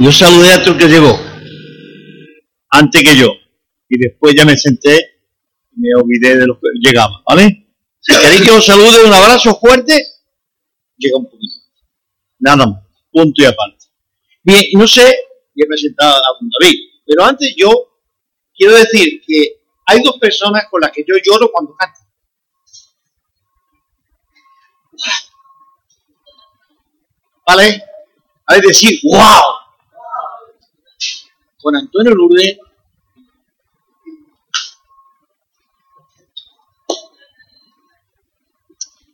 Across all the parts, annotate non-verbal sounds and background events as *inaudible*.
Yo saludé a otro que llegó, antes que yo, y después ya me senté y me olvidé de los que llegaban, ¿vale? Si queréis que os salude, un abrazo fuerte, llega un poquito. Nada más, punto y aparte. Bien, no sé, ya me sentado a David, pero antes yo quiero decir que hay dos personas con las que yo lloro cuando canto. ¿Vale? Hay decir, wow. Con Antonio Lourdes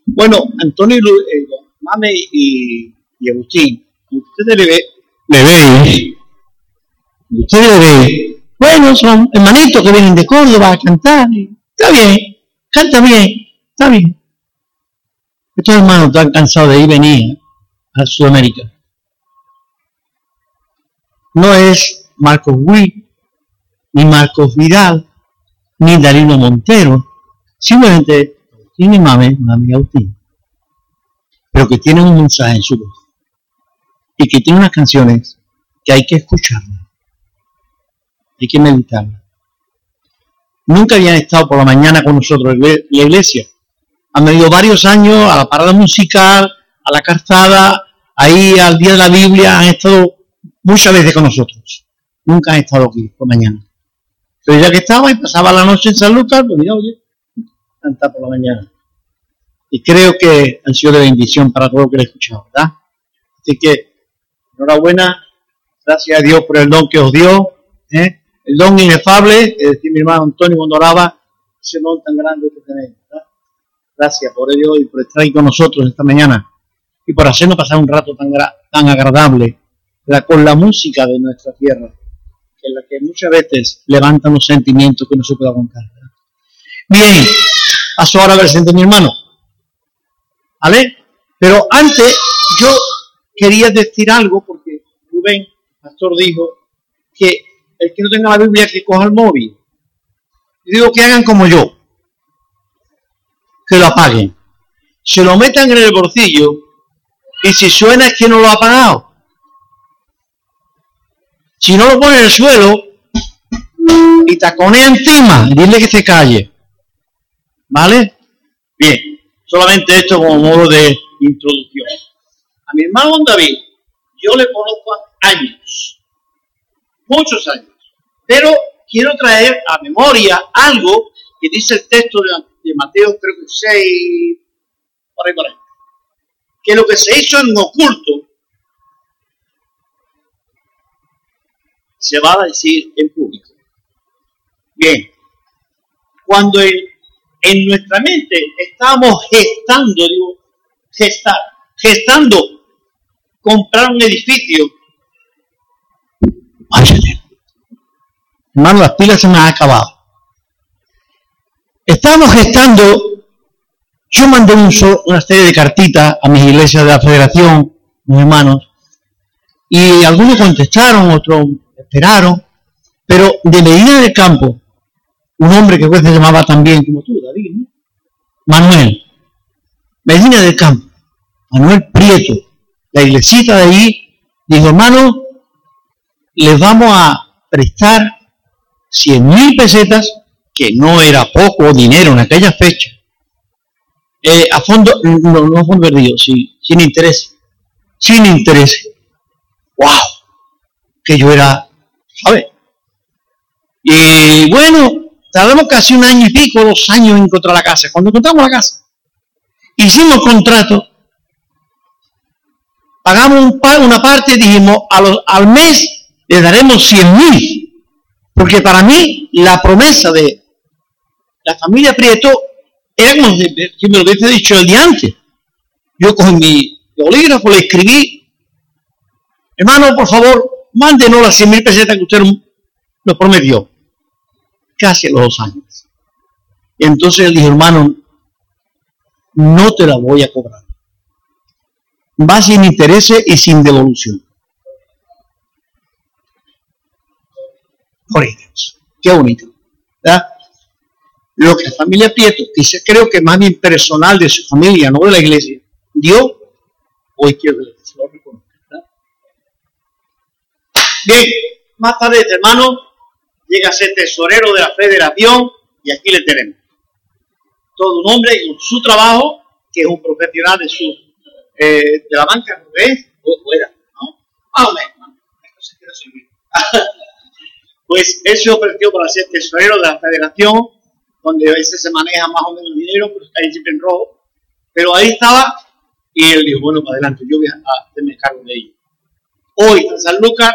Bueno, Antonio, eh, Mame y, y, Agustín, ustedes le, ve, le ven, ustedes le ven, bueno, son hermanitos que vienen de Córdoba a cantar, está bien, canta bien, está bien. Estos hermanos están cansados de ir y venir a Sudamérica. No es Marcos Witt, ni Marcos Vidal, ni Darino Montero, simplemente tiene mami, mami Agustín, pero que tiene un mensaje en su voz y que tiene unas canciones que hay que escucharlas, hay que meditarlas. Nunca habían estado por la mañana con nosotros en la iglesia. Han venido varios años a la parada musical, a la calzada, ahí al día de la Biblia, han estado muchas veces con nosotros. Nunca han estado aquí por mañana. Pero ya que estaba y pasaba la noche en San Lucas, pues mira, oye, por la mañana. Y creo que han sido de bendición para todo lo que he escuchado, ¿verdad? Así que, enhorabuena, gracias a Dios por el don que os dio, ¿eh? el don inefable, es decir, mi hermano Antonio cuando oraba, ese don tan grande que tenéis, ¿verdad? Gracias por ello y por estar ahí con nosotros esta mañana y por hacernos pasar un rato tan, tan agradable con la música de nuestra tierra, que la que muchas veces levanta los sentimientos que no se puede aguantar. Bien, paso ahora a ver mi hermano. ¿Vale? Pero antes yo quería decir algo porque Rubén, pastor, dijo que el que no tenga la Biblia que coja el móvil. Y digo que hagan como yo, que lo apaguen. Se lo metan en el bolsillo y si suena es que no lo ha apagado. Si no lo pone en el suelo y taconea encima, dile que se calle. ¿Vale? Bien, solamente esto como modo de introducción. A mi hermano David, yo le conozco años, muchos años, pero quiero traer a memoria algo que dice el texto de, Mateo, creo que 6, por ahí, por ahí, que lo que se hizo en oculto se va a decir en público. Bien, cuando el en nuestra mente estamos gestando, digo, gestar, gestando comprar un edificio. Hermano, las pilas se me han acabado. Estamos gestando, yo mandé un, una serie de cartitas a mis iglesias de la federación, mis hermanos, y algunos contestaron, otros pero de medida del campo, un hombre que se llamaba también como tú, David, ¿no? Manuel, Medina del Campo, Manuel Prieto, la iglesita de ahí, dijo, hermano, les vamos a prestar 100 mil pesetas, que no era poco dinero en aquella fecha, eh, a fondo, no, no a fondo perdido, sí, sin interés, sin interés. ¡Wow! Que yo era, ¿sabes? Y bueno, Tardamos casi un año y pico, dos años en encontrar la casa. Cuando encontramos la casa, hicimos contrato, pagamos una parte dijimos, al mes le daremos 100 mil. Porque para mí la promesa de la familia Prieto era como me lo hubiese dicho el día antes. Yo con mi bolígrafo le escribí, hermano, por favor, mándenos las 100 mil pesetas que usted nos prometió casi a los dos años. Entonces él dijo, hermano, no te la voy a cobrar. Va sin intereses y sin devolución. Por Dios, qué bonito. Lo que la familia Prieto, y creo que más bien personal de su familia, no de la iglesia, dio, hoy quiero que lo reconozca. Bien, más tarde este hermano llega a ser tesorero de la federación y aquí le tenemos. Todo un hombre con su trabajo, que es un profesional de su eh, de la banca, ¿no es? O, era, ¿no? Más o menos. *laughs* pues él se ofreció para ser tesorero de la federación, donde a veces se maneja más o menos el dinero, pero está ahí siempre en rojo. Pero ahí estaba y él dijo, bueno, para adelante, yo voy a hacerme cargo de ello. Hoy en San Lucas,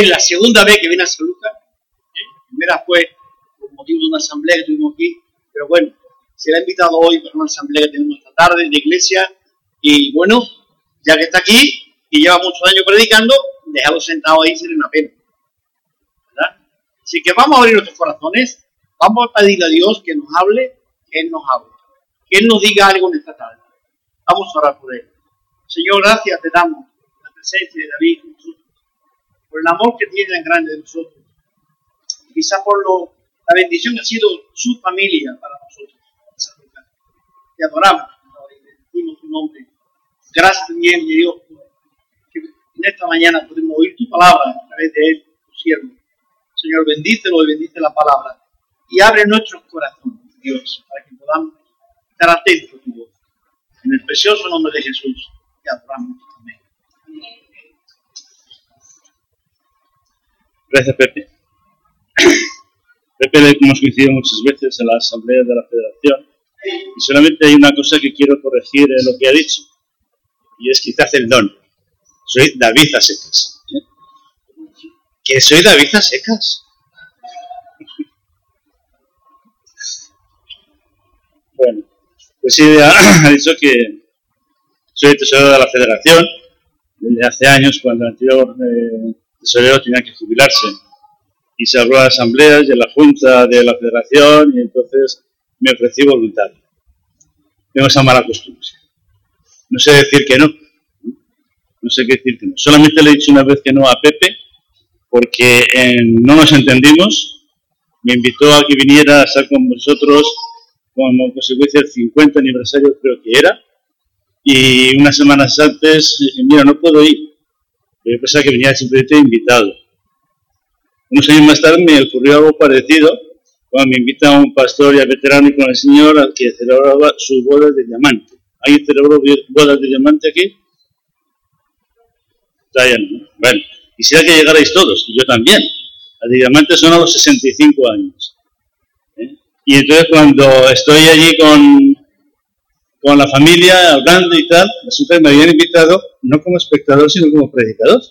es la segunda vez que viene a San Lucas. ¿eh? La primera fue por motivo de una asamblea que tuvimos aquí, pero bueno, se le ha invitado hoy para una asamblea que tenemos esta tarde de iglesia. Y bueno, ya que está aquí y lleva muchos años predicando, dejado sentado ahí sería una pena. ¿verdad? Así que vamos a abrir nuestros corazones, vamos a pedirle a Dios que nos hable, que Él nos hable, que Él nos diga algo en esta tarde. Vamos a orar por Él. Señor, gracias te damos la presencia de David nosotros, por el amor que tiene tan grande de nosotros, quizá por lo, la bendición que ha sido su familia para nosotros. Te adoramos, bendecimos tu nombre. Gracias también, Dios, que en esta mañana podemos oír tu palabra a través de él, tu siervo. Señor, bendícelo y bendice la palabra. Y abre nuestros corazones, Dios, para que podamos estar atentos a tu voz. En el precioso nombre de Jesús, te adoramos. Gracias, Pepe. Pepe hemos coincidido muchas veces en la asamblea de la federación y solamente hay una cosa que quiero corregir en lo que ha dicho y es quizás el don. Soy David Secas. ¿Que soy David Secas? bueno, pues sí, ha, dicho que soy tesorero de la federación desde hace años, cuando el anterior eh, tesorero tenía que jubilarse. Y se habló a asambleas y en la junta de la federación y entonces me ofrecí voluntario. Tengo esa mala costumbre. No sé decir que no. No sé qué decir que no. Solamente le he dicho una vez que no a Pepe porque no nos entendimos. Me invitó a que viniera a estar con vosotros como consecuencia del 50 aniversario creo que era, y unas semanas antes dije, mira, no puedo ir. Yo pensaba que venía simplemente invitado. Unos años más tarde me ocurrió algo parecido, cuando me invita un pastor ya veterano y con el Señor al que celebraba su boda de diamante. ¿Alguien celebró bodas de diamante aquí? Bueno, quisiera que llegarais todos, y yo también. La de diamante son a los 65 años. Y entonces cuando estoy allí con, con la familia hablando y tal, resulta que me habían invitado no como espectador, sino como predicador.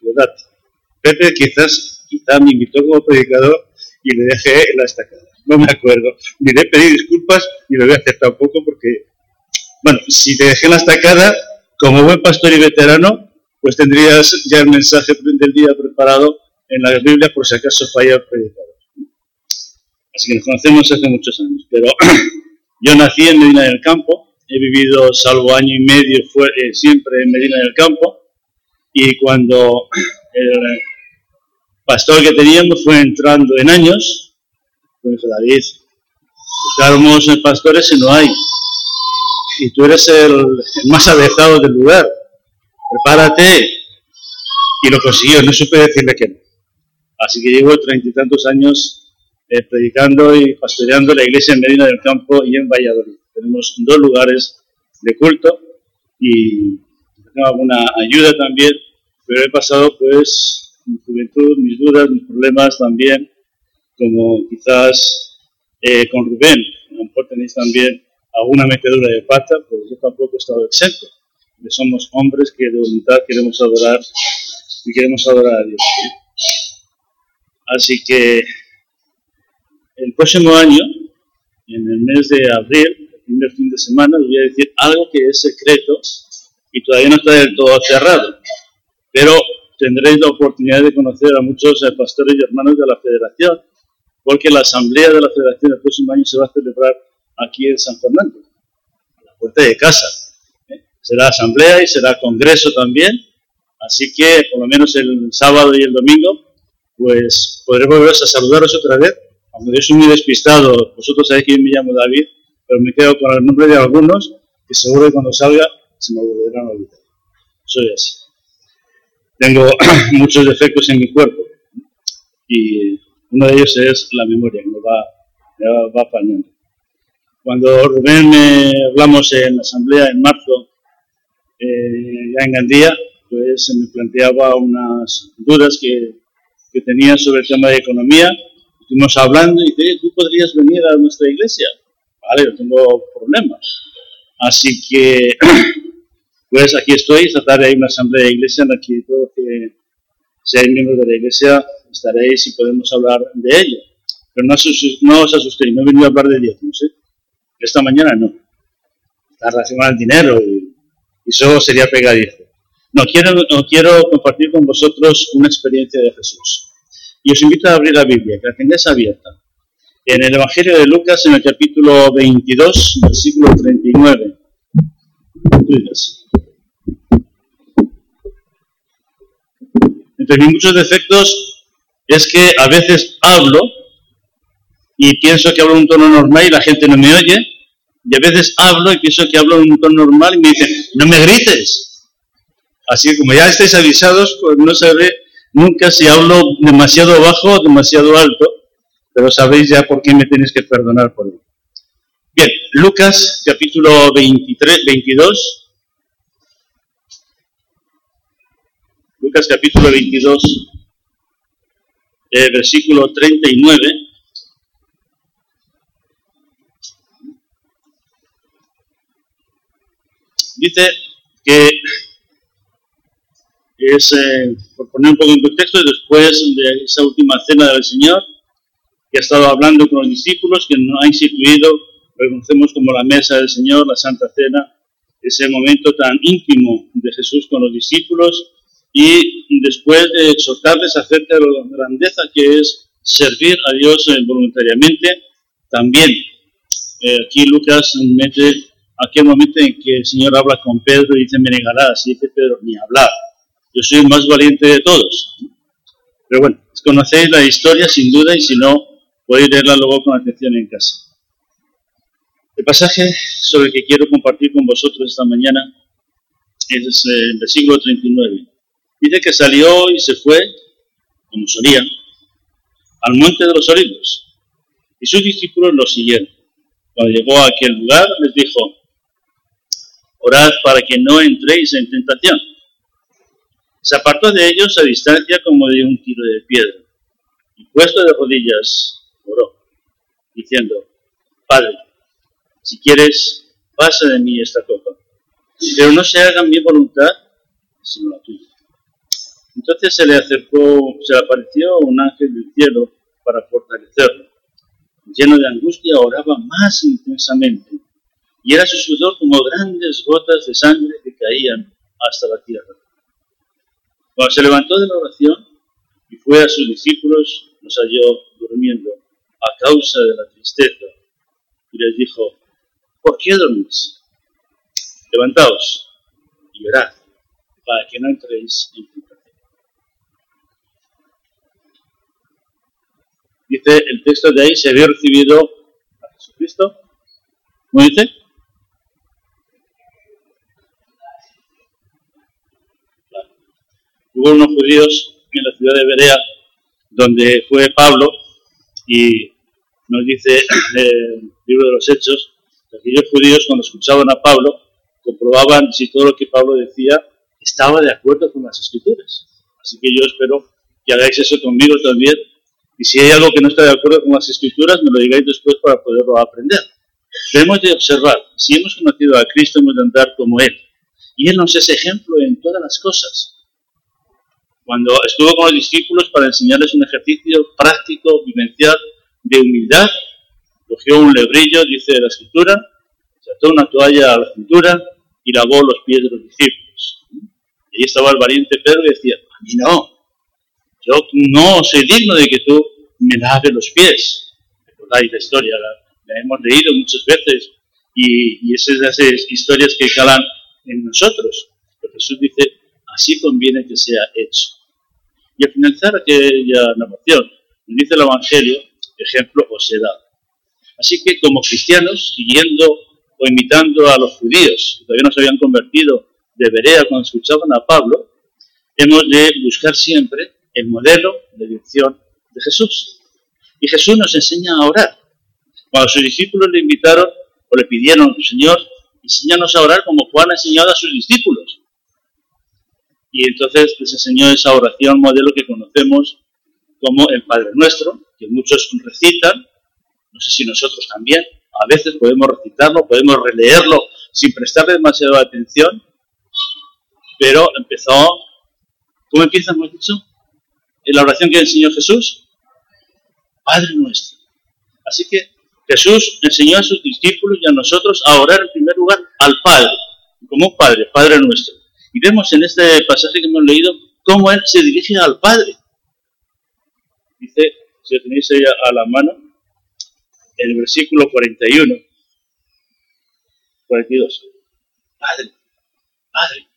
¿Verdad? Pepe quizás, quizás me invitó como predicador y le dejé la estacada. No me acuerdo. Ni le pedí disculpas ni lo voy a hacer tampoco porque, bueno, si te dejé la estacada, como buen pastor y veterano, pues tendrías ya el mensaje del día preparado en la Biblia por si acaso falla el predicador. Así que nos conocemos hace muchos años. Pero *clears throat* yo nací en Medina del Campo, he vivido salvo año y medio fue, eh, siempre en Medina del Campo. Y cuando el pastor que teníamos fue entrando en años, pues David, buscamos pastores y no hay. Y tú eres el, más avejado del lugar. Prepárate. Y lo consiguió, no supe decirle que no. Así que llevo treinta y tantos años eh, predicando y pastoreando la iglesia en Medina del Campo y en Valladolid. Tenemos dos lugares de culto y tengo alguna ayuda también, pero he pasado pues mi juventud, mis dudas, mis problemas también, como quizás eh, con Rubén, a lo mejor tenéis también alguna metedura de pata, pues yo tampoco he estado exento. Somos hombres que de voluntad queremos adorar y queremos adorar a Dios. Así que el próximo año, en el mes de abril, el primer fin de semana, les voy a decir algo que es secreto y todavía no está del todo cerrado. Pero tendréis la oportunidad de conocer a muchos eh, pastores y hermanos de la federación, porque la asamblea de la federación el próximo año se va a celebrar aquí en San Fernando, a la puerta de casa. ¿eh? Será asamblea y será congreso también, así que por lo menos el sábado y el domingo, pues podremos volver a saludaros otra vez aunque yo soy muy despistado, vosotros sabéis que yo me llamo David, pero me quedo con el nombre de algunos que seguro que cuando salga se me volverán a olvidar. Soy así. tengo *clears throat* muchos defectos en mi cuerpo y uno de ellos es la memoria, me va, me va apañando. Cuando Rubén me hablamos en la asamblea en marzo, eh, ya en Gandía, pues me planteaba unas dudas que, que, tenía sobre el tema de economía. Estuvimos hablando y dije, ¿tú podrías venir a nuestra iglesia? Vale, no tengo problemas. Así que, *clears throat* pues aquí estoy. Esta tarde hay una asamblea de iglesia en la que todos que seáis miembros de la iglesia estaréis y podemos hablar de ello. Pero no, no os asustéis, no he venido a hablar de diezmos. ¿eh? Esta mañana no. Está relacionado al dinero y, eso sería pegadizo. No quiero, no quiero compartir con vosotros una experiencia de Jesús. Y os invito a abrir la Biblia, que la tengáis abierta. En el Evangelio de Lucas, en el capítulo 22, versículo 39. Entre mis muchos defectos es que a veces hablo y pienso que hablo en un tono normal y la gente no me oye, y a veces hablo y pienso que hablo en un tono normal y me dicen, no me grites. Así que como ya estáis avisados, pues no sabré nunca si hablo demasiado bajo demasiado alto, pero sabéis ya por qué me tenéis que perdonar por ello. Bien, Lucas capítulo 23, 22. Lucas capítulo 22, eh, versículo 39. Dice que es, eh, por poner un poco en contexto, después de esa última cena del Señor, que ha estado hablando con los discípulos, que no ha instituido, lo conocemos como la mesa del Señor, la Santa Cena, ese momento tan íntimo de Jesús con los discípulos, y después de exhortarles acerca de la grandeza que es servir a Dios eh, voluntariamente, también eh, aquí Lucas mete aquel momento en que el Señor habla con Pedro y dice, me negarás, y dice Pedro, ni hablar, yo soy el más valiente de todos. Pero bueno, conocéis la historia sin duda y si no, podéis leerla luego con atención en casa. El pasaje sobre el que quiero compartir con vosotros esta mañana es eh, el versículo 39. Dice que salió y se fue, como solía, al monte de los olivos, y sus discípulos lo siguieron. Cuando llegó a aquel lugar, les dijo, orad para que no entréis en tentación. Se apartó de ellos a distancia como de un tiro de piedra, y puesto de rodillas, oró, diciendo, Padre, si quieres, pasa de mí esta copa, pero no se haga mi voluntad, sino la tuya. Entonces se le acercó, se le apareció un ángel del cielo para fortalecerlo. Lleno de angustia, oraba más intensamente y era su sudor como grandes gotas de sangre que caían hasta la tierra. Cuando se levantó de la oración y fue a sus discípulos, los halló durmiendo a causa de la tristeza y les dijo, ¿por qué dormís? Levantaos y orad para que no entréis en tentación. Dice el texto de ahí, se había recibido a Jesucristo. ¿Cómo dice? Unos judíos en la ciudad de Berea, donde fue Pablo, y nos dice el libro de los Hechos, que aquellos judíos cuando escuchaban a Pablo, comprobaban si todo lo que Pablo decía estaba de acuerdo con las escrituras. Así que yo espero que hagáis eso conmigo también. Y si hay algo que no está de acuerdo con las escrituras, me lo digáis después para poderlo aprender. Debemos de observar, si hemos conocido a Cristo, hemos de andar como Él. Y Él nos es ejemplo en todas las cosas. Cuando estuvo con los discípulos para enseñarles un ejercicio práctico, vivencial, de humildad, cogió un lebrillo, dice la escritura, se ató una toalla a la cintura y lavó los pies de los discípulos. Y ahí estaba el valiente Pedro y decía, a mí no, yo no soy digno de que tú me laves los pies. Recordáis la historia, la, hemos leído muchas veces y, y esas, esas historias que calan en nosotros. Pero Jesús dice, así conviene que sea hecho. Y al finalizar aquella narración, dice el Evangelio, ejemplo os he dado. Así que como cristianos, siguiendo o imitando a los judíos, que todavía no se habían convertido de Berea cuando escuchaban a Pablo, hemos de buscar siempre el modelo de dirección de Jesús. Y Jesús nos enseña a orar. Cuando sus discípulos le invitaron o le pidieron, Señor, enséñanos a orar como Juan ha enseñado a sus discípulos. Y entonces les enseñó esa oración modelo que conocemos como el Padre Nuestro, que muchos recitan, no sé si nosotros también, a veces podemos recitarlo, podemos releerlo sin prestarle demasiada atención, pero empezó, ¿cómo empieza, hemos dicho? En la oración que enseñó Jesús, Padre Nuestro. Así que Jesús enseñó a sus discípulos y a nosotros a orar en primer lugar al Padre, como un Padre, Padre Nuestro. Y vemos en este pasaje que hemos leído cómo Él se dirige al Padre. Dice, si lo tenéis a la mano, el versículo 41, 42. Padre, Padre.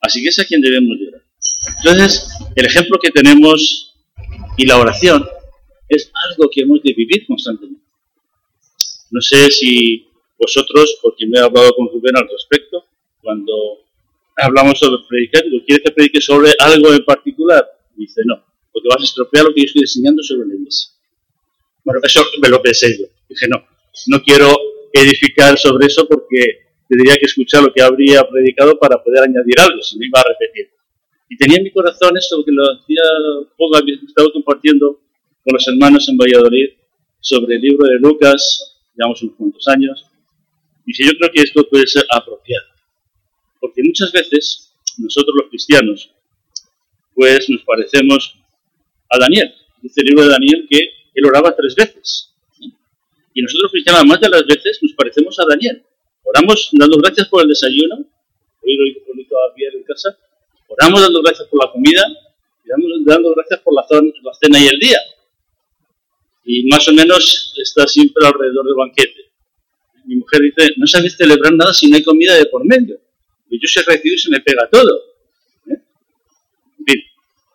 Así que es a quien debemos orar. Entonces, el ejemplo que tenemos y la oración es algo que hemos de vivir constantemente. No sé si vosotros, porque me he hablado con Rubén al respecto, cuando hablamos sobre predicar, digo, ¿quieres que predique sobre algo en particular? Dice, no, porque vas a estropear lo que yo estoy enseñando sobre la iglesia. Bueno, eso me lo pensé yo. Dije, no, no quiero edificar sobre eso porque tendría que escuchar lo que habría predicado para poder añadir algo, si no iba a repetir. Y tenía en mi corazón esto que lo hacía poco, había estado compartiendo con los hermanos en Valladolid sobre el libro de Lucas, llevamos unos cuantos años. Si yo creo que esto puede ser apropiado. Porque muchas veces nosotros los cristianos, pues nos parecemos a Daniel. Dice el libro de Daniel que él oraba tres veces. Y nosotros cristianos, más de las veces, nos parecemos a Daniel. Oramos dando gracias por el desayuno, hoy lo hizo a en casa, oramos dando gracias por la comida, y dando gracias por la, la cena y el día. Y más o menos está siempre alrededor del banquete. Mi mujer dice, no sabes celebrar nada si no hay comida de por medio. Yo se recibo y se me pega todo. ¿eh?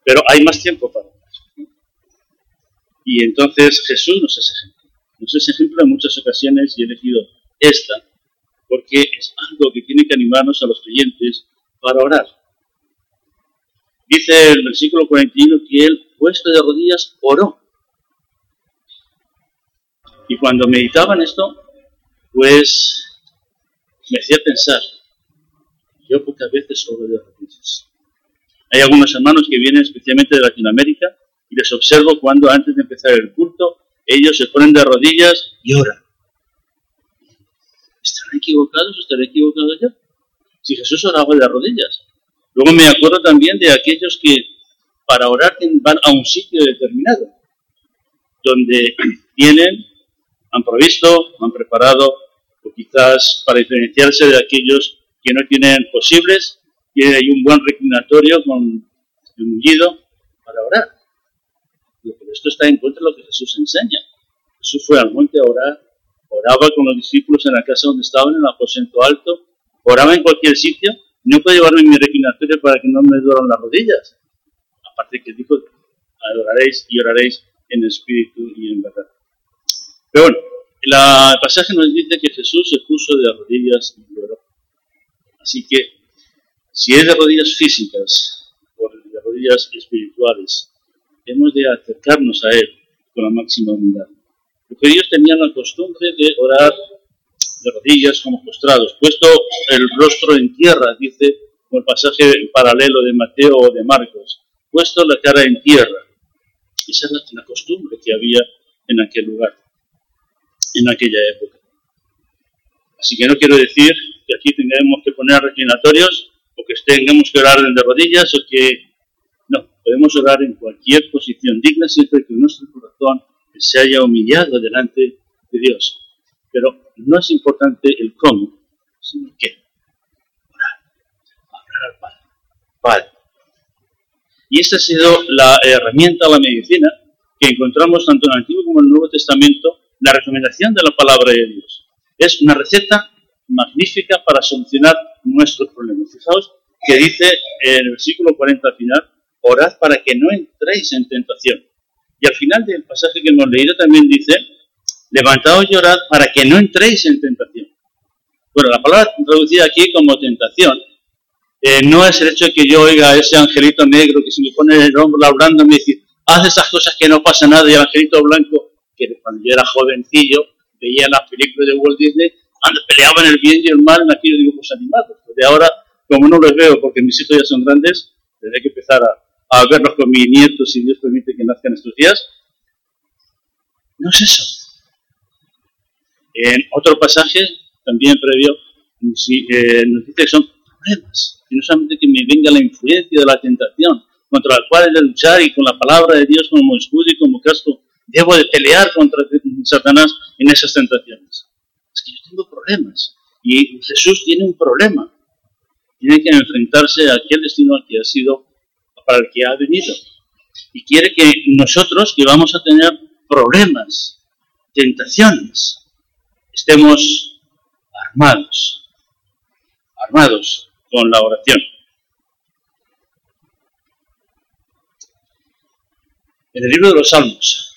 pero hay más tiempo para eso. Y entonces Jesús nos es ejemplo. Nos es ejemplo en muchas ocasiones y he elegido esta porque es algo que tiene que animarnos a los creyentes para orar. Dice el versículo 41 que él, puesto de rodillas, oró. Y cuando meditaba en esto, pues me hacía pensar, pocas veces oro de rodillas. Hay algunos hermanos que vienen especialmente de Latinoamérica y les observo cuando antes de empezar el culto, ellos se ponen de rodillas y oran. ¿Estarán equivocados estaré equivocado yo? Si Jesús oraba de rodillas. Luego me acuerdo también de aquellos que para orar van a un sitio determinado, donde *clears throat* tienen, han provisto, han preparado, o quizás para diferenciarse de aquellos que no tienen posibles, tienen ahí un buen reclinatorio con el mullido para orar. Pero esto está en contra de lo que Jesús enseña. Jesús fue al monte a orar oraba con los discípulos en la casa donde estaban, en el aposento alto, oraba en cualquier sitio, no puedo llevarme mi reclinatorio para que no me duelan las rodillas. Aparte que dijo, adoraréis y oraréis en espíritu y en verdad. Pero bueno, el pasaje nos dice que Jesús se puso de rodillas y oró. Así que, si es de rodillas físicas o de rodillas espirituales, hemos de acercarnos a Él con la máxima humildad. Porque ellos tenían la costumbre de orar de rodillas como postrados, puesto el rostro en tierra, dice como el pasaje paralelo de Mateo o de Marcos, puesto la cara en tierra. Esa era la costumbre que había en aquel lugar, en aquella época. Así que no quiero decir aquí tengamos que poner reclinatorios o que tengamos que orar de rodillas o que no, podemos orar en cualquier posición digna siempre que nuestro corazón se haya humillado delante de Dios. Pero no es importante el cómo, sino el qué. Orar. Orar al Padre. Padre. Y esta ha sido la herramienta, la medicina, que encontramos tanto en el Antiguo como en el Nuevo Testamento, la recomendación de la palabra de Dios. Es una receta magnífica para solucionar nuestros problemas. Fijaos que dice en el versículo 40 al final, orad para que no entréis en tentación. Y al final del pasaje que hemos leído también dice, levantaos y orad para que no entréis en tentación. Bueno, la palabra traducida aquí como tentación eh, no es el hecho de que yo oiga a ese angelito negro que se me pone en el hombro labrando y me dice, haz esas cosas que no pasa nada, y el angelito blanco, que cuando yo era jovencillo, veía las películas de Walt Disney, peleaban el bien y el mal en aquellos dibujos animados. De ahora, como no los veo porque mis hijos ya son grandes, tendré que empezar a, a verlos con mis nietos, si Dios permite que nazcan estos días. No es eso. En otro pasaje, también previo, eh, nos dice que son problemas y no solamente que me venga la influencia de la tentación, contra la cual he de luchar y con la palabra de Dios como escudo y como casco, debo de pelear contra Satanás en esas tentaciones. Es que yo tengo problemas y Jesús tiene un problema. Tiene que enfrentarse a aquel destino al que ha sido, para el que ha venido. Y quiere que nosotros, que vamos a tener problemas, tentaciones, estemos armados. Armados con la oración. En el libro de los Salmos,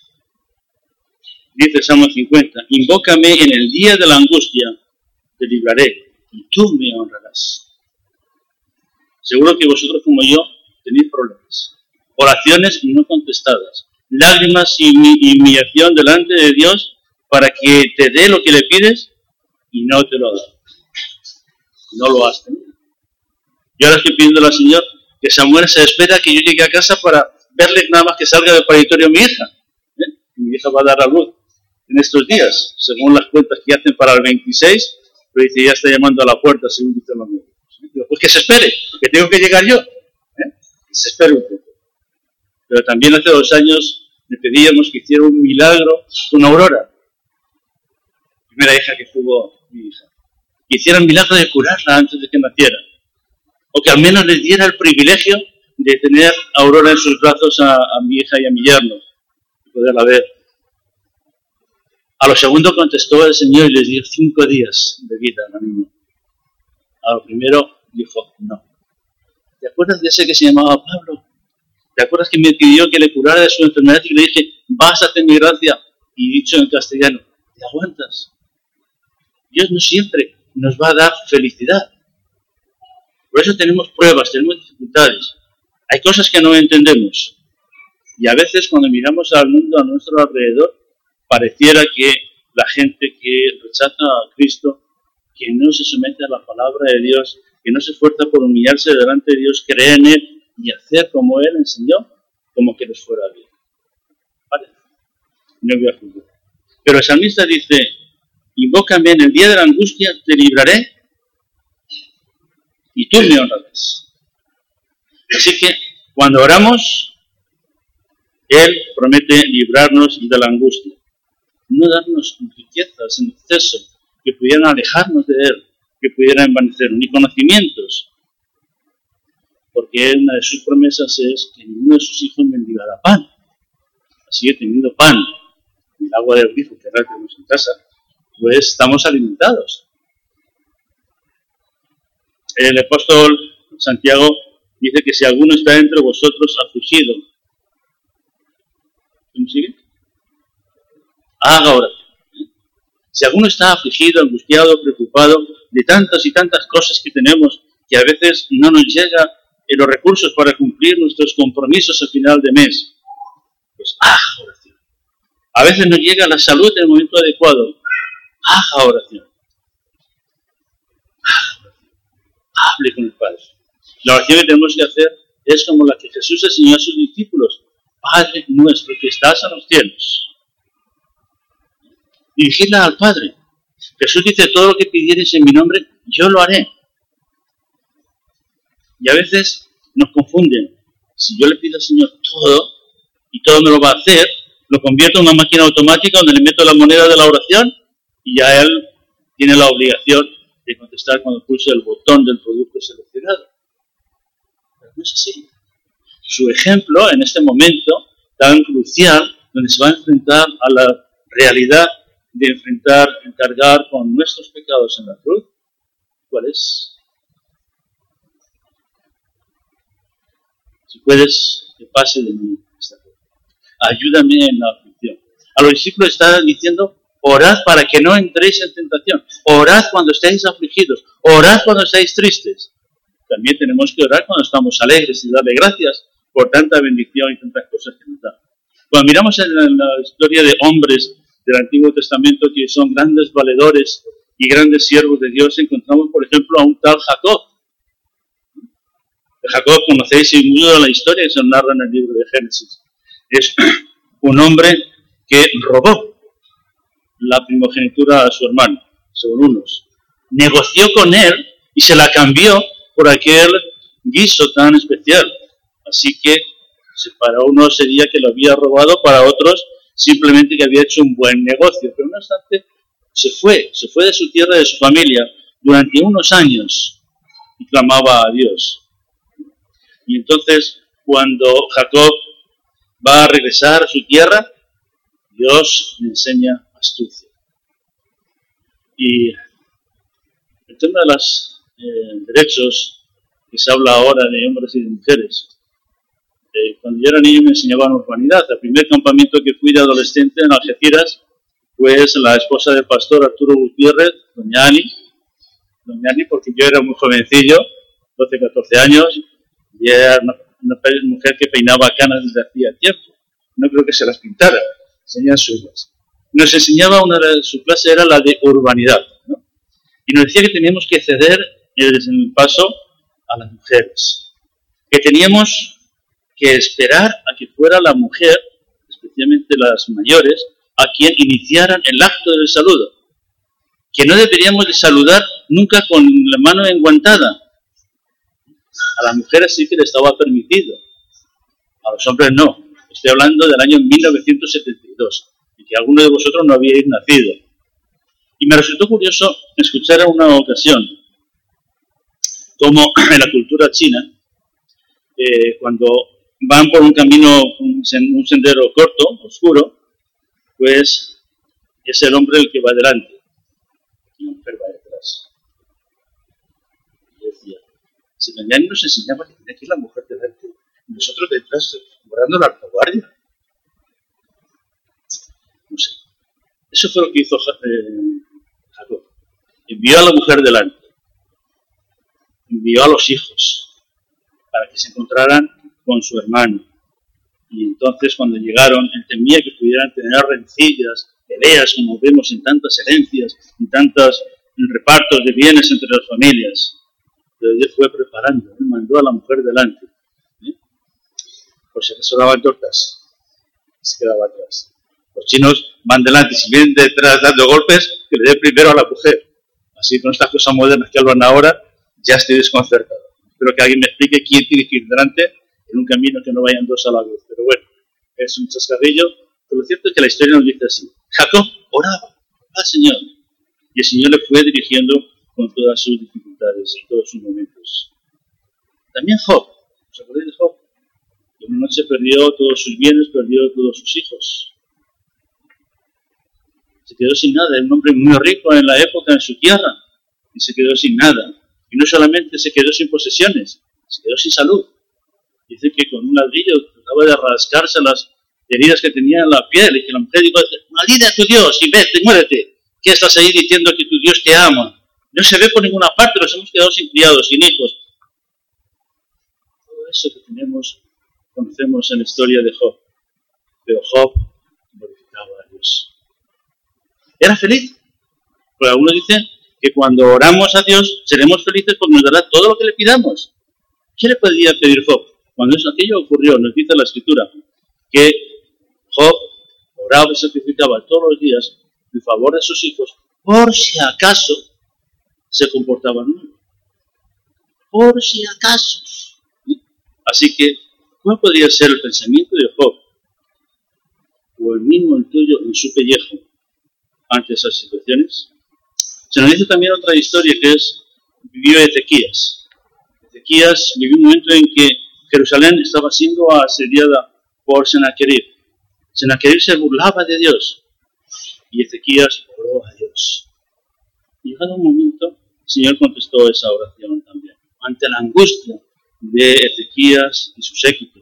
dice Salmo 50, invócame en el día de la angustia, te libraré y tú me honrarás. Seguro que vosotros como yo tenéis problemas, oraciones no contestadas, lágrimas y humillación delante de Dios para que te dé lo que le pides y no te lo da. No lo has tenido. Y ahora estoy pidiendo al Señor que Samuel se espera que yo llegue a casa para verle nada más que salga del paritorio mi hija. ¿eh? Mi hija va a dar a luz en estos días, según las cuentas que hacen para el 26, pero dice, ya está llamando a la puerta, según dice la médicos. pues que se espere, que tengo que llegar yo. ¿eh? Que se espere un poco. Pero también hace dos años le pedíamos que hiciera un milagro con Aurora, primera hija que tuvo mi hija. Que hiciera el milagro de curarla antes de que naciera o que al menos les diera el privilegio de tener a Aurora en sus brazos a, mi hija y a mi yerno, y poderla ver. A lo segundo contestó el Señor y les dio cinco días de vida a la niña. A lo primero dijo, no. ¿Te acuerdas de ese que se llamaba Pablo? ¿Te acuerdas que me pidió que le curara de su enfermedad y le dije, vas a tener gracia? Y dicho en castellano, ¿te aguantas? Dios no siempre nos va a dar felicidad. Por eso tenemos pruebas, tenemos dificultades. Hay cosas que no entendemos. Y a veces cuando miramos al mundo a nuestro alrededor, pareciera que la gente que rechaza a Cristo, que no se somete a la palabra de Dios, que no se esfuerza por humillarse delante de Dios, creer en Él y hacer como Él enseñó, como que les fuera bien. Vale. No voy a juzgar. Pero el salmista dice, invócame en el día de la angustia, te libraré y tú me honrarás. Así que cuando oramos, Él promete librarnos de la angustia, no darnos riquezas en exceso que pudieran alejarnos de Él, que pudieran envanecer, ni conocimientos, porque una de sus promesas es que ninguno de sus hijos mendigará pan. Así que teniendo pan y el agua del grifo que ahora tenemos en casa, pues estamos alimentados el apóstol Santiago dice que si alguno está entre vosotros afligido, ¿cómo sigue? Haga oración. Si alguno está afligido, angustiado, preocupado de tantas y tantas cosas que tenemos que a veces no nos llega en los recursos para cumplir nuestros compromisos al final de mes, pues haga oración. A veces no llega la salud en el momento adecuado, haga oración. hable con el Padre. La oración que tenemos que hacer es como la que Jesús enseñó a sus discípulos. Padre nuestro que estás a los cielos. Dirigirla al Padre. Jesús dice, todo lo que pidieres en mi nombre, yo lo haré. Y a veces nos confunden. Si yo le pido al Señor todo, y todo me lo va a hacer, lo convierto en una máquina automática donde le meto la moneda de la oración y ya Él tiene la obligación de contestar cuando pulse el botón del producto seleccionado. Pero no es así. Su ejemplo en este momento tan crucial, donde se va a enfrentar a la realidad de enfrentar, encargar con nuestros pecados en la cruz, ¿cuál es? Si puedes, que pase de mí esta cruz. Ayúdame en la aflicción. A los discípulos está diciendo, Orad para que no entréis en tentación. Orad cuando estéis afligidos. Orad cuando estéis tristes. también tenemos que orar cuando estamos alegres y darle gracias por tanta bendición y tantas cosas que nos da. Cuando miramos en la, historia de hombres del Antiguo Testamento que son grandes valedores y grandes siervos de Dios, encontramos, por ejemplo, a un tal Jacob. Jacob conocéis mucho de la historia que se narra en el libro de Génesis. Es un hombre que robó la primogenitura a su hermano, según unos. Negoció con él y se la cambió por aquel guiso tan especial. Así que para unos sería que lo había robado, para otros simplemente que había hecho un buen negocio. Pero no obstante, se fue, se fue de su tierra, de su familia, durante unos años y clamaba a Dios. Y entonces, cuando Jacob va a regresar a su tierra, Dios le enseña astucia. Y el tema de los eh, derechos que se habla ahora de hombres y de mujeres, eh, cuando yo era niño me enseñaban urbanidad. El primer campamento que fui de adolescente en Algeciras pues la esposa del pastor Arturo Gutiérrez, doña Ani, doña Ani porque yo era muy jovencillo, 12, 14 años, y era una, mujer que peinaba canas desde hacía tiempo. No creo que se las pintara, enseñan suyas. Nos enseñaba, una de su clase era la de urbanidad, y nos decía que teníamos que ceder el paso a las mujeres, que teníamos que esperar a que fuera la mujer, especialmente las mayores, a quien iniciaran el acto del saludo. Que no deberíamos de saludar nunca con la mano enguantada. A las mujeres sí que le estaba permitido, a los hombres no. Estoy hablando del año 1972, y que alguno de vosotros no habíais nacido. Y me resultó curioso escuchar en una ocasión cómo en la cultura china, eh, cuando van por un camino, un, sendero corto, oscuro, pues es el hombre el que va delante y la mujer va detrás. Y decía, si Daniel nos enseñaba que tenía que ir la mujer delante, nosotros detrás guardando la guardia. No sé. Eso fue lo que hizo eh, Jacob. Envió a la mujer delante. Envió a los hijos para que se encontraran con su hermano. Y entonces cuando llegaron, él temía que pudieran tener rencillas, peleas, como vemos en tantas herencias, en tantos repartos de bienes entre las familias. Pero Dios fue preparando, él mandó a la mujer delante. ¿eh? Por si acaso tortas, se quedaba atrás. Los chinos van delante, si vienen detrás dando golpes, que le dé primero a la mujer. Así con estas cosas modernas que hablan ahora, ya estoy desconcertado. Espero que alguien me explique quién tiene que ir delante en un camino que no vayan dos a la vez. Pero bueno, es un chascarrillo. Pero lo cierto es que la historia nos dice así. Jacob oraba al Señor y el Señor le fue dirigiendo con todas sus dificultades y todos sus momentos. También Job, ¿os acordáis de Job? Que una noche perdió todos sus bienes, perdió todos sus hijos. Se quedó sin nada, era un hombre muy rico en la época en su tierra y se quedó sin nada. Y no solamente se quedó sin posesiones, se quedó sin salud. Dice que con un ladrillo trataba de rascarse las heridas que tenía en la piel y que la mujer dijo, maldice a tu Dios y vete, muérete. ¿Qué estás ahí diciendo que tu Dios te ama? No se ve por ninguna parte, nos hemos quedado sin criados, sin hijos. Todo eso que tenemos, conocemos en la historia de Job. Pero Job glorificaba a Dios. ¿Era feliz? Pues algunos dicen que cuando oramos a Dios seremos felices porque nos dará todo lo que le pidamos. ¿Qué le podía pedir Job? Cuando eso, aquello ocurrió, nos dice la escritura, que Job oraba y sacrificaba todos los días en favor de sus hijos, por si acaso se comportaban mal. Por si acaso. Así que, ¿cuál podría ser el pensamiento de Job? O el mismo el tuyo en su pellejo ante esas situaciones. Se nos dice también otra historia que es, vivió Ezequías. Ezequías vivió un momento en que Jerusalén estaba siendo asediada por Sennacherib. Sennacherib se burlaba de Dios y Ezequías oró a Dios. Llegado un momento, el Señor contestó esa oración también, ante la angustia de Ezequías y su séquito.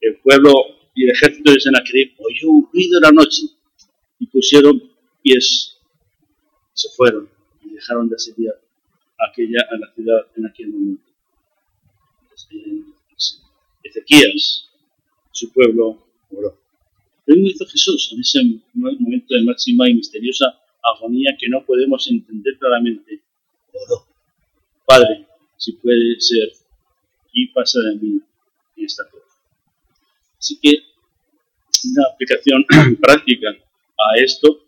El pueblo y el ejército de Sennacherib oyó un ruido en la noche y pusieron pies, se fueron y dejaron de asediar aquella, a la ciudad en aquel momento. Ezequías, su pueblo, oró. Lo mismo hizo Jesús en ese momento de máxima y misteriosa agonía que no podemos entender claramente. Oró. Padre, si puede ser, y pasa de mí en esta cosa. Así que una aplicación *clears throat* práctica a esto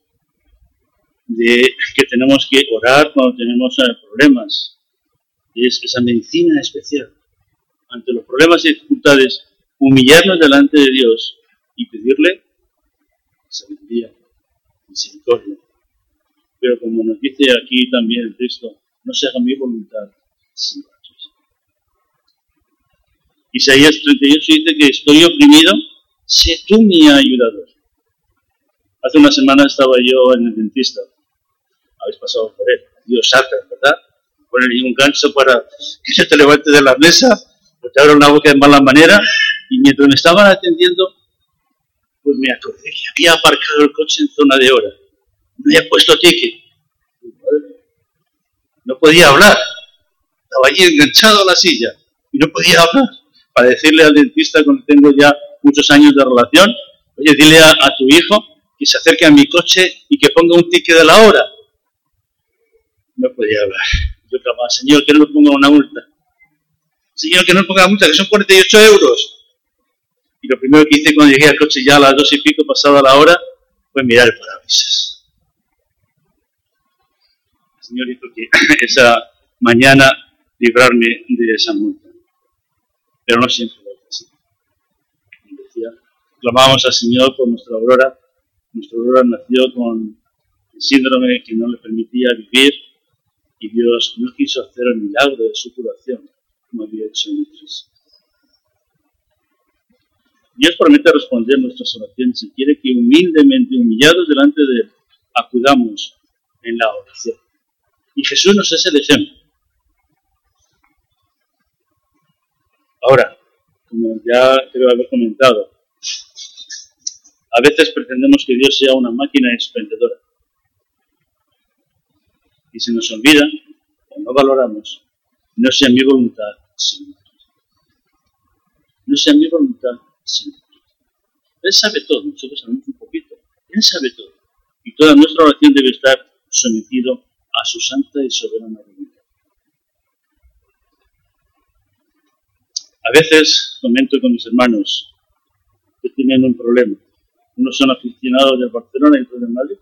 de que tenemos que orar cuando tenemos eh, problemas. Es esa medicina especial. Ante los problemas y dificultades, humillarnos delante de Dios y pedirle sabiduría, misericordia. Pero como nos dice aquí también el texto, no se haga mi voluntad, sino la Isaías 38 dice que estoy oprimido, sé tú mi ayudador. Hace una semana estaba yo en el dentista. Habéis pasado por él. Dios saca, ¿verdad? Ponerle un gancho para que se te levante de la mesa, abra una boca de mala manera. Y mientras me estaban atendiendo, pues me acordé que había aparcado el coche en zona de hora. No había puesto ticket. No podía hablar. Estaba allí enganchado a la silla y no podía hablar. Para decirle al dentista, cuando tengo ya muchos años de relación, oye, dile a, tu hijo que se acerque a mi coche y que ponga un ticket de la hora. No podía hablar. Yo clamaba, Señor, que no ponga una multa. Señor, que no ponga multa, que son 48 euros. Y lo primero que hice cuando llegué al coche ya a las dos y pico, pasada la hora, fue mirar el parabrisas. El Señor hizo que *clears throat* esa mañana librarme de esa multa. Pero no siempre lo así. Decía, clamábamos al Señor por nuestra aurora. Nuestra aurora nació con el síndrome que no le permitía vivir y Dios no quiso hacer el milagro de su curación Dios promete responder nuestras oraciones y quiere que humildemente, humillados delante de Él, acudamos en la oración. Y Jesús nos es el ejemplo. Ahora, como ya creo haber comentado, a veces pretendemos que Dios sea una máquina expendedora. Y se nos olvida, o no valoramos, no sea mi voluntad, sino no sea mi voluntad, él sabe todo, nosotros sabemos un poquito. Él sabe todo. Y toda nuestra oración debe estar sometido a su santa y soberana voluntad. A veces comento con mis hermanos que tienen un problema. Unos son aficionados del Barcelona y otros del Madrid.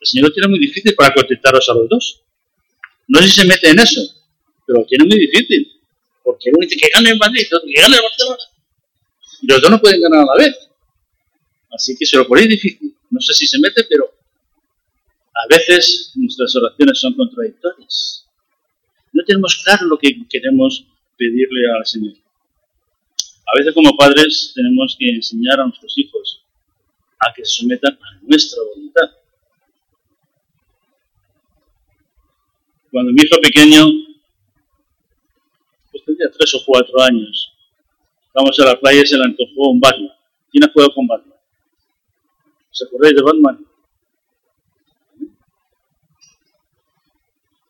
El Señor lo tiene muy difícil para contestaros a los dos. No sé si se mete en eso, pero lo tiene muy difícil. Porque uno dice que gane el Madrid, otro que gane el Barcelona. Y los dos no pueden ganar a la vez. Así que se lo ponéis difícil. No sé si se mete, pero a veces nuestras oraciones son contradictorias. No tenemos claro lo que queremos pedirle al Señor. A veces como padres tenemos que enseñar a nuestros hijos a que se sometan a nuestra voluntad. Cuando mi hijo pequeño tres o cuatro años. Vamos a la playa y se le antojó un Batman. ¿Quién ha jugado con Batman? ¿Se acordáis de Batman?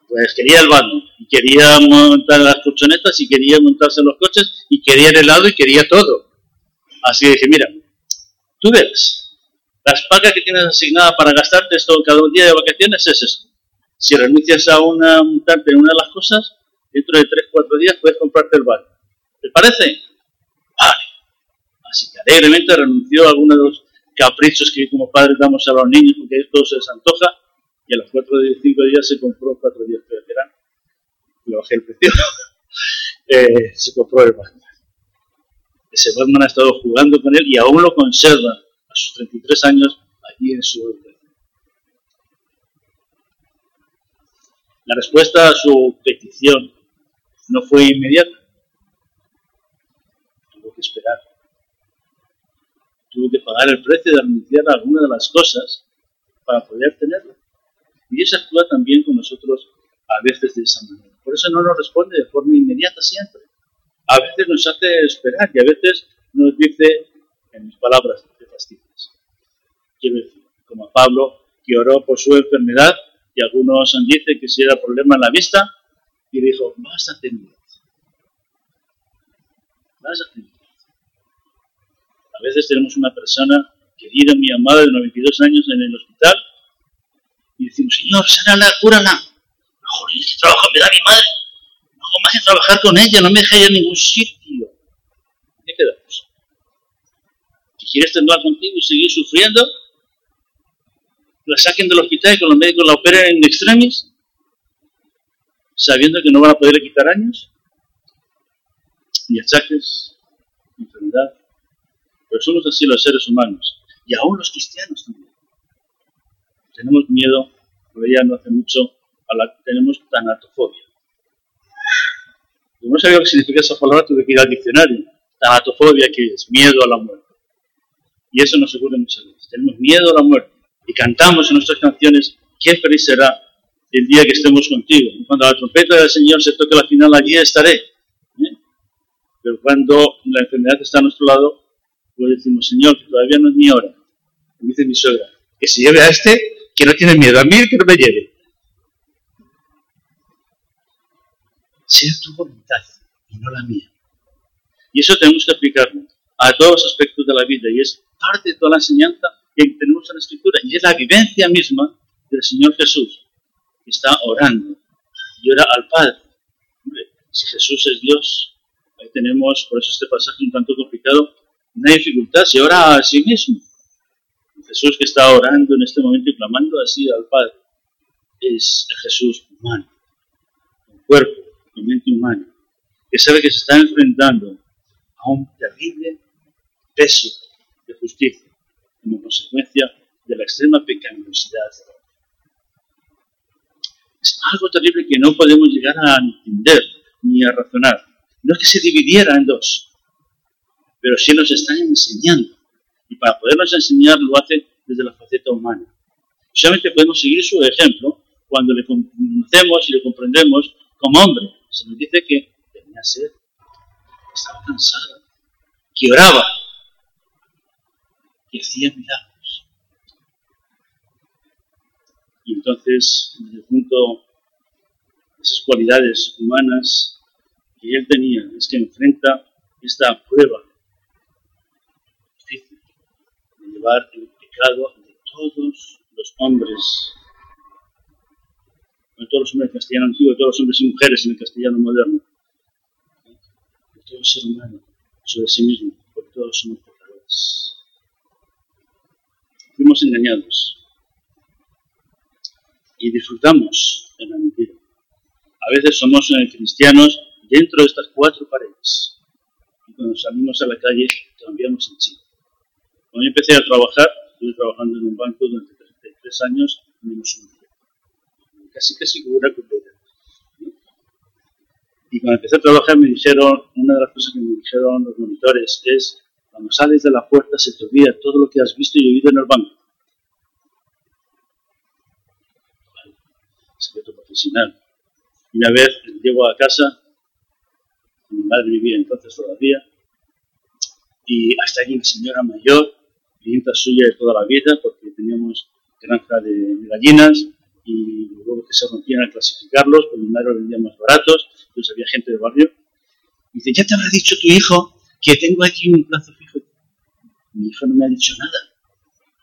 Pues quería el Batman, y quería montar las colchonetas, y quería montarse en los coches, y quería el helado, y quería todo. Así dije, mira, tú ves, las pagas que tienes asignadas para gastarte esto cada día de vacaciones es eso. Si renuncias a una montarte en una de las cosas, dentro de 3-4 días puedes comprarte el bar. ¿Te parece? Vale. Así que alegremente renunció a algunos de los caprichos que como padres damos a los niños porque esto se les antoja y a los 4 o 5 días se compró 4 días de verano. Le bajé el precio. *laughs* eh, se compró el Batman. Ese Batman ha estado jugando con él y aún lo conserva a sus 33 años allí en su La respuesta a su petición no fue inmediata. Tuvo que esperar. Tuvo que pagar el precio de renunciar a alguna de las cosas para poder tenerlo. Y Dios actúa también con nosotros a veces de esa manera. Por eso no nos responde de forma inmediata siempre. A veces nos hace esperar y a veces nos dice, en mis palabras, te fastidias. Quiero decir, como a Pablo, que oró por su enfermedad y algunos dicen que si era problema en la vista, y dijo, vas a tener. Vas a tener. A veces tenemos una persona querida, mi amada, de 92 años en el hospital, y decimos, Señor, sánala, cúrala. Joder, ¿qué trabajo me da mi madre? No más que trabajar con ella, no me deja ir a ningún sitio. ¿Qué quedamos? ¿Quieres tenerla contigo y seguir sufriendo? ¿La saquen del hospital y que los médicos la operen en extremis? Sabiendo que no van a poder quitar años, ni achaques, ni enfermedad. Pero somos así los seres humanos, y aún los cristianos también. Tenemos miedo, por ella no hace mucho, a la, tenemos tanatofobia. Como no sabía qué significa esa palabra, tuve que ir al diccionario. Tanatofobia, que es miedo a la muerte. Y eso nos ocurre muchas veces. Tenemos miedo a la muerte. Y cantamos en nuestras canciones, qué feliz será el día que estemos contigo. Cuando la trompeta del Señor se toque la final, allí estaré. ¿eh? Pero cuando la enfermedad está a nuestro lado, pues decimos, Señor, que todavía no es mi hora. dice mi suegra, que se lleve a este, que no tiene miedo, a mí que no me lleve. Sea tu voluntad y no la mía. Y eso tenemos que aplicarlo a todos los aspectos de la vida y es parte de toda la enseñanza que tenemos en la Escritura y es la vivencia misma del Señor Jesús está orando y ora al Padre. si Jesús es Dios, ahí tenemos, por eso este pasaje un tanto complicado, hay dificultad, se ora a sí mismo. Jesús que está orando en este momento y clamando así al Padre es el Jesús humano, con cuerpo, con mente humana, que sabe que se está enfrentando a un terrible peso de justicia como consecuencia de la extrema pecaminosidad. Es algo terrible que no podemos llegar a entender ni a razonar. No es que se dividiera en dos, pero sí nos están enseñando. Y para podernos enseñar lo hace desde la faceta humana. Solamente podemos seguir su ejemplo cuando le conocemos y le comprendemos como hombre. Se nos dice que tenía sed, estaba cansado, que oraba, que hacía milagros. Y entonces, en el punto, esas cualidades humanas que él tenía, es que enfrenta esta prueba difícil de llevar el pecado de todos los hombres, de todos los hombres castellano antiguo, de todos los hombres y mujeres en el castellano moderno, de todo ser humano sobre sí mismo, porque todos somos pecadores fuimos engañados y disfrutamos de la mentira. A veces somos eh, cristianos dentro de estas cuatro paredes y cuando salimos a la calle cambiamos el chip. Cuando yo empecé a trabajar, estuve trabajando en un banco durante 33 años, menos un día. Casi, casi como una completa. Y cuando empecé a trabajar me dijeron, una de las cosas que me dijeron los monitores es cuando sales de la puerta se te olvida todo lo que has visto y oído en el banco. Secreto profesional. Una vez llego a casa, mi madre vivía entonces todavía, y hasta allí una señora mayor, clienta suya de toda la vida, porque teníamos granja de, gallinas, y luego que se rompían a clasificarlos, pues mi madre los vendía más baratos, entonces había gente del barrio. Y dice, ya te habrá dicho tu hijo que tengo aquí un plazo fijo. Mi hijo no me ha dicho nada.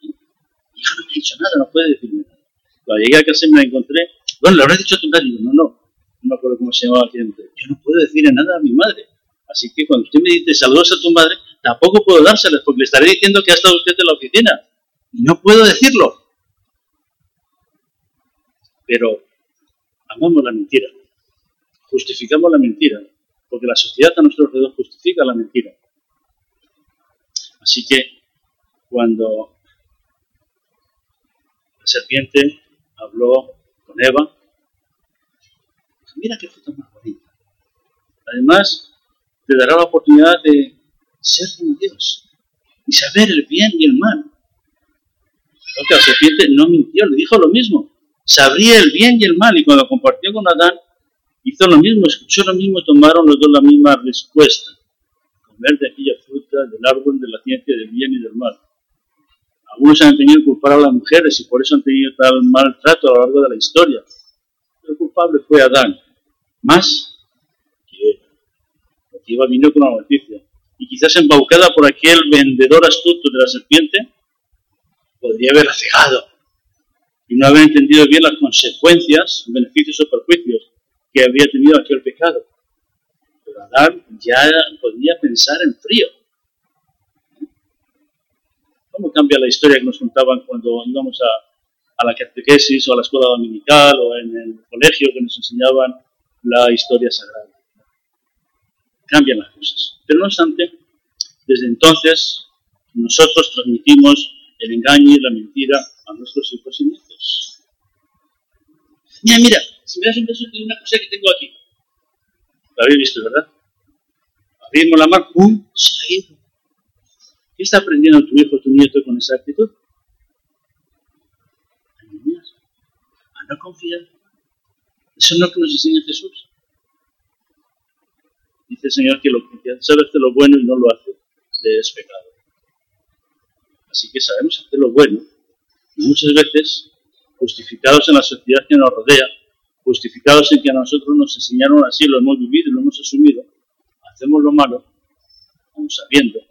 Mi hijo no me ha dicho nada, no puede decirme nada. Cuando llegué a casa y me la encontré, bueno, le habrás dicho a tu madre. no, no, no me acuerdo cómo se llamaba aquella mujer. Yo no puedo decirle nada a mi madre. Así que cuando usted me dice saludos a tu madre, tampoco puedo dárselas porque le estaré diciendo que ha estado usted en la oficina. Y no puedo decirlo. Pero amamos la mentira. Justificamos la mentira porque la sociedad a nuestro alrededor justifica la mentira. Así que cuando la serpiente habló con Eva, dijo, mira qué foto más bonita. Además, te dará la oportunidad de ser como Dios y saber el bien y el mal. Porque la serpiente no mintió, le dijo lo mismo. Sabría el bien y el mal y cuando compartió con Adán, hizo lo mismo, escuchó lo mismo, tomaron los dos la misma respuesta. Comer de aquella fruta del árbol de la ciencia del bien y del mal. Algunos han tenido que culpar a las mujeres y por eso han tenido tal maltrato a lo largo de la historia. El culpable fue Adán, más que Eva, porque Eva vino con la noticia. Y quizás embaucada por aquel vendedor astuto de la serpiente, podría haberla cegado y no haber entendido bien las consecuencias, beneficios o perjuicios que había tenido aquel pecado. Pero Adán ya podía pensar en frío. ¿Cómo cambia la historia que nos contaban cuando íbamos a, a la catequesis o a la escuela dominical o en el colegio que nos enseñaban la historia sagrada? Cambian las cosas. Pero no obstante, desde entonces nosotros transmitimos el engaño y la mentira a nuestros hijos y nietos. Mira, mira, si me das un beso de una cosa que tengo aquí. Lo habéis visto, ¿verdad? Abrimos la mano, ¡pum! Se ha ido. ¿Qué está aprendiendo tu hijo o tu nieto con esa actitud? A no confiar. Eso no es lo que nos enseña Jesús. Dice el Señor que lo que sabe hacer lo bueno y no lo hace, le es pecado. Así que sabemos hacer lo bueno y muchas veces, justificados en la sociedad que nos rodea, justificados en que a nosotros nos enseñaron así, lo hemos vivido y lo hemos asumido, hacemos lo malo, aún sabiendo.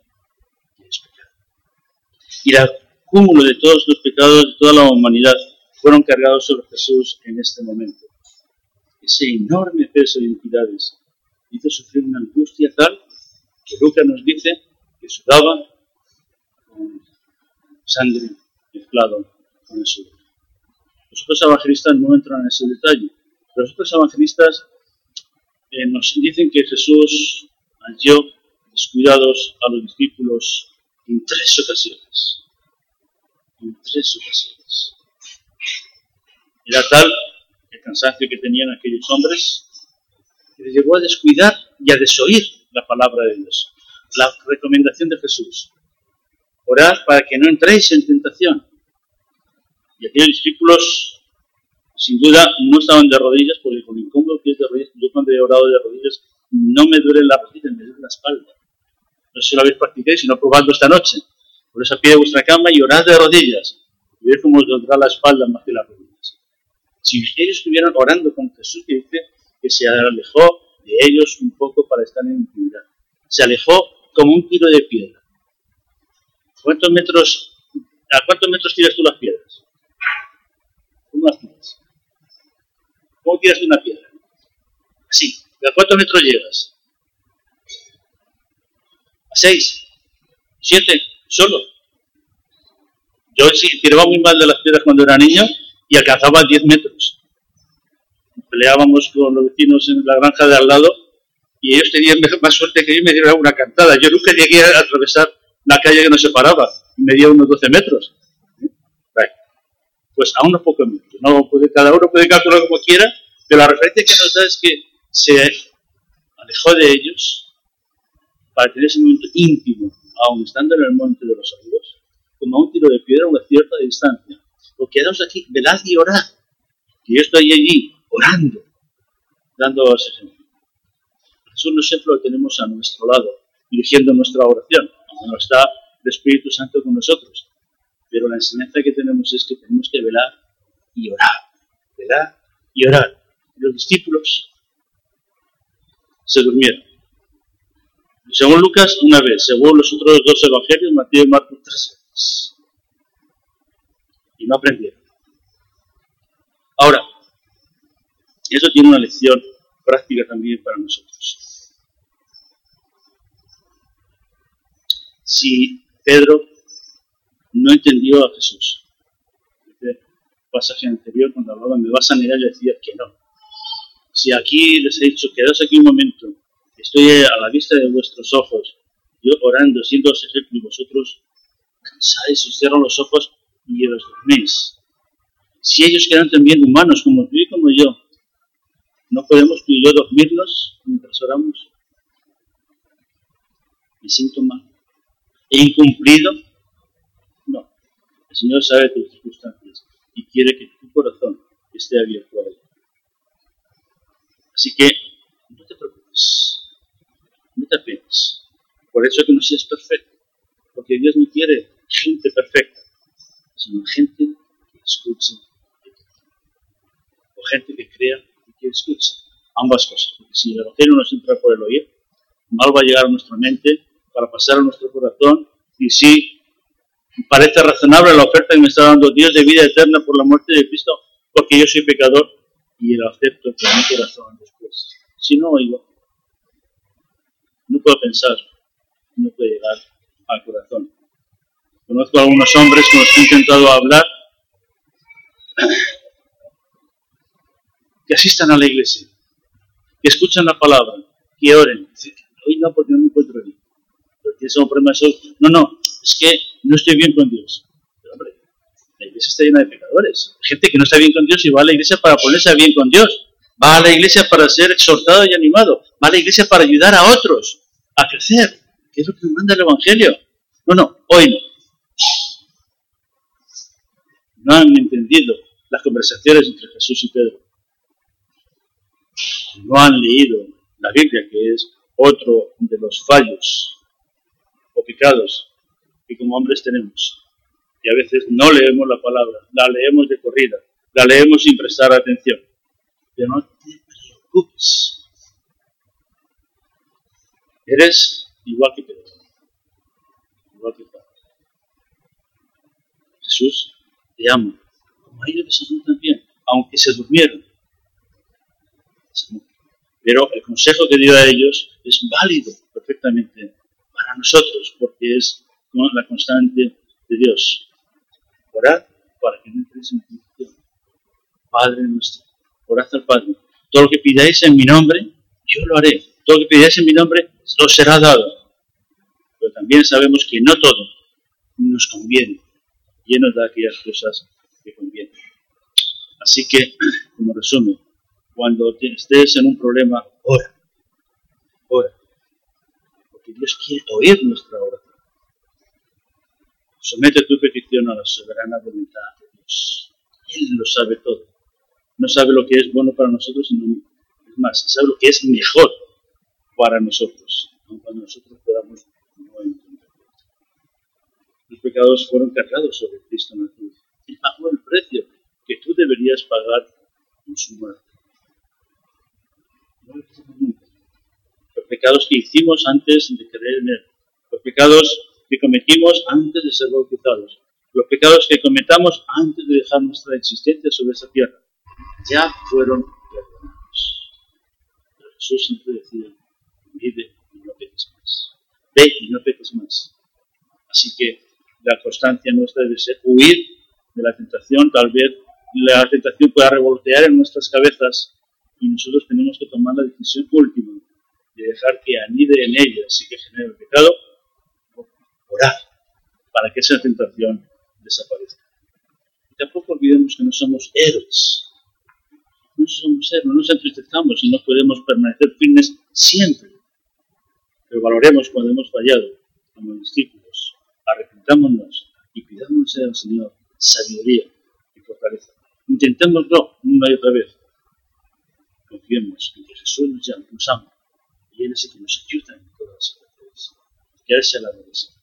Y el cúmulo de todos los pecados de toda la humanidad fueron cargados sobre Jesús en este momento. Ese enorme peso de iniquidades hizo sufrir una angustia tal que Lucas nos dice que sudaba con sangre mezclado con el sudor. Los otros evangelistas no entran en ese detalle, pero los otros evangelistas eh, nos dicen que Jesús halló descuidados a los discípulos en tres ocasiones. En tres ocasiones. Era tal el cansancio que tenían aquellos hombres que les llevó a descuidar y a desoír la palabra de Dios, la recomendación de Jesús. Orad para que no entréis en tentación. Y aquellos discípulos, sin duda, no estaban de rodillas, porque con incómodo que es de rodillas, yo cuando he orado de rodillas, no me duele la rodilla, me duele la espalda. No sé si lo habéis practicado, sino probando esta noche. Por esa pie de vuestra cama y orad de rodillas. Y veis cómo os dolerá la espalda más que las rodillas. Si ellos estuvieran orando con Jesús, que dice que se alejó de ellos un poco para estar en intimidad. Se alejó como un tiro de piedra. ¿Cuántos metros, ¿A cuántos metros tiras tú las piedras? ¿Cómo las tiras? ¿Cómo tiras una piedra? Así. ¿A cuántos metros llegas? ¿A seis? ¿Siete? ¿Solo? Yo sí tiraba muy mal de las piedras cuando era niño y alcanzaba 10 metros. Peleábamos con los vecinos en la granja de al lado y ellos tenían más suerte que yo y me dieron una cantada. Yo nunca llegué a atravesar la calle que nos separaba, medía unos 12 metros. Pues a unos pocos metros. No puede, cada uno puede calcular como quiera, pero la referencia que nos da es que se alejó de ellos para tener ese momento íntimo, aun estando en el monte de los olivos, como a un tiro de piedra a una cierta distancia. Porque quedamos aquí, velad y orad. Y yo estoy allí orando, dando ese. Jesús siempre lo tenemos a nuestro lado, dirigiendo nuestra oración no está el Espíritu Santo con nosotros. Pero la enseñanza que tenemos es que tenemos que velar y orar, velar y orar. Los discípulos se durmieron. Según Lucas, una vez, según los otros dos evangelios, Mateo y Marcos, tres veces. Y no aprendieron. Ahora, eso tiene una lección práctica también para nosotros. si Pedro no entendió a Jesús. Este pasaje anterior, cuando hablaba, me vas a negar, le decía que no. Si aquí les he dicho, quedaos aquí un momento, estoy a la vista de vuestros ojos, yo orando, siendo ejemplo, y vosotros cansáis, os cierran los ojos y os dormís. Si ellos quedan también humanos, como tú y como yo, ¿no podemos tú y yo dormirnos mientras oramos? Me siento mal e incumplido? No. El Señor sabe tus circunstancias y quiere que tu corazón esté abierto a Él. Así que no te preocupes, apenes. Por eso que no seas perfecto, porque Dios no quiere gente perfecta, sino gente que escuche o gente que crea y que escucha. Ambas cosas. Porque si el Evangelio nos entra por el oír, mal va a llegar a nuestra mente para pasar a nuestro corazón y si parece razonable la oferta que me está dando Dios de vida eterna por la muerte de Cristo, porque yo soy pecador y lo acepto con mi corazón después. Si no oigo, no puedo pensar, no puede llegar al corazón. Conozco a algunos hombres con los que he intentado hablar que asistan a la iglesia, que escuchan la palabra, que oren. Hoy no, porque no me encuentro bien. Pero tienes un problema No, no, es que no estoy bien con Dios. Pero hombre, la iglesia está llena de pecadores. Gente que no está bien con Dios y va a la iglesia para ponerse bien con Dios. Va a la iglesia para ser exhortado y animado. Va a la iglesia para ayudar a otros a crecer. ¿Qué es lo que nos manda el Evangelio? No, no, hoy no. No han entendido las conversaciones entre Jesús y Pedro. No han leído la Biblia, que es otro de los fallos o pecados que como hombres tenemos. Y a veces no leemos la palabra, la leemos de corrida, la leemos sin prestar atención. Pero no te preocupes. Eres igual que Pedro, igual que Padre. Jesús te ama, como a ellos también, aunque se durmieron. Pero el consejo que dio a ellos es válido perfectamente para nosotros, porque es la constante de Dios. Orad para que no entréis en tentación. Padre nuestro, orad al Padre. Todo lo que pidáis en mi nombre, yo lo haré. Todo lo que pidáis en mi nombre, os será dado. Pero también sabemos que no todo nos conviene. Y Él nos da aquellas cosas que convienen. Así que, *clears throat* como resumen, cuando estés en un problema, ora. Ora. Porque Dios quiere oír nuestra oración. Somete tu petición a la soberana voluntad de Dios. Él lo sabe todo. No sabe lo que es bueno para nosotros, sino más, sabe lo que es mejor para nosotros, cuando nosotros podamos no entenderlo. Los pecados fueron cargados sobre Cristo en la cruz. Él pagó el precio que tú deberías pagar en su muerte. Los pecados que hicimos antes de creer en Él. Los pecados que cometimos antes de ser bautizados. Los pecados que cometamos antes de dejar nuestra existencia sobre esa tierra. Ya fueron perdonados. Pero Jesús siempre decía, y no peques más. Ve y no peques más. Así que la constancia nuestra debe ser huir de la tentación. Tal vez la tentación pueda revolotear en nuestras cabezas y nosotros tenemos que tomar la decisión última de dejar que anide en ellas y que genere el pecado, orar para que esa tentación desaparezca. Y tampoco olvidemos que no somos héroes. No somos héroes, no nos entristezcamos y no podemos permanecer firmes siempre. Pero valoremos cuando hemos fallado como discípulos, arrepentámonos y pidámonos al Señor sabiduría y fortaleza. Intentémoslo una y otra vez, confiemos en que Jesús nos, llama, nos ama y Él es el que nos ayuda en todas las situaciones. Que Él sea la bendición.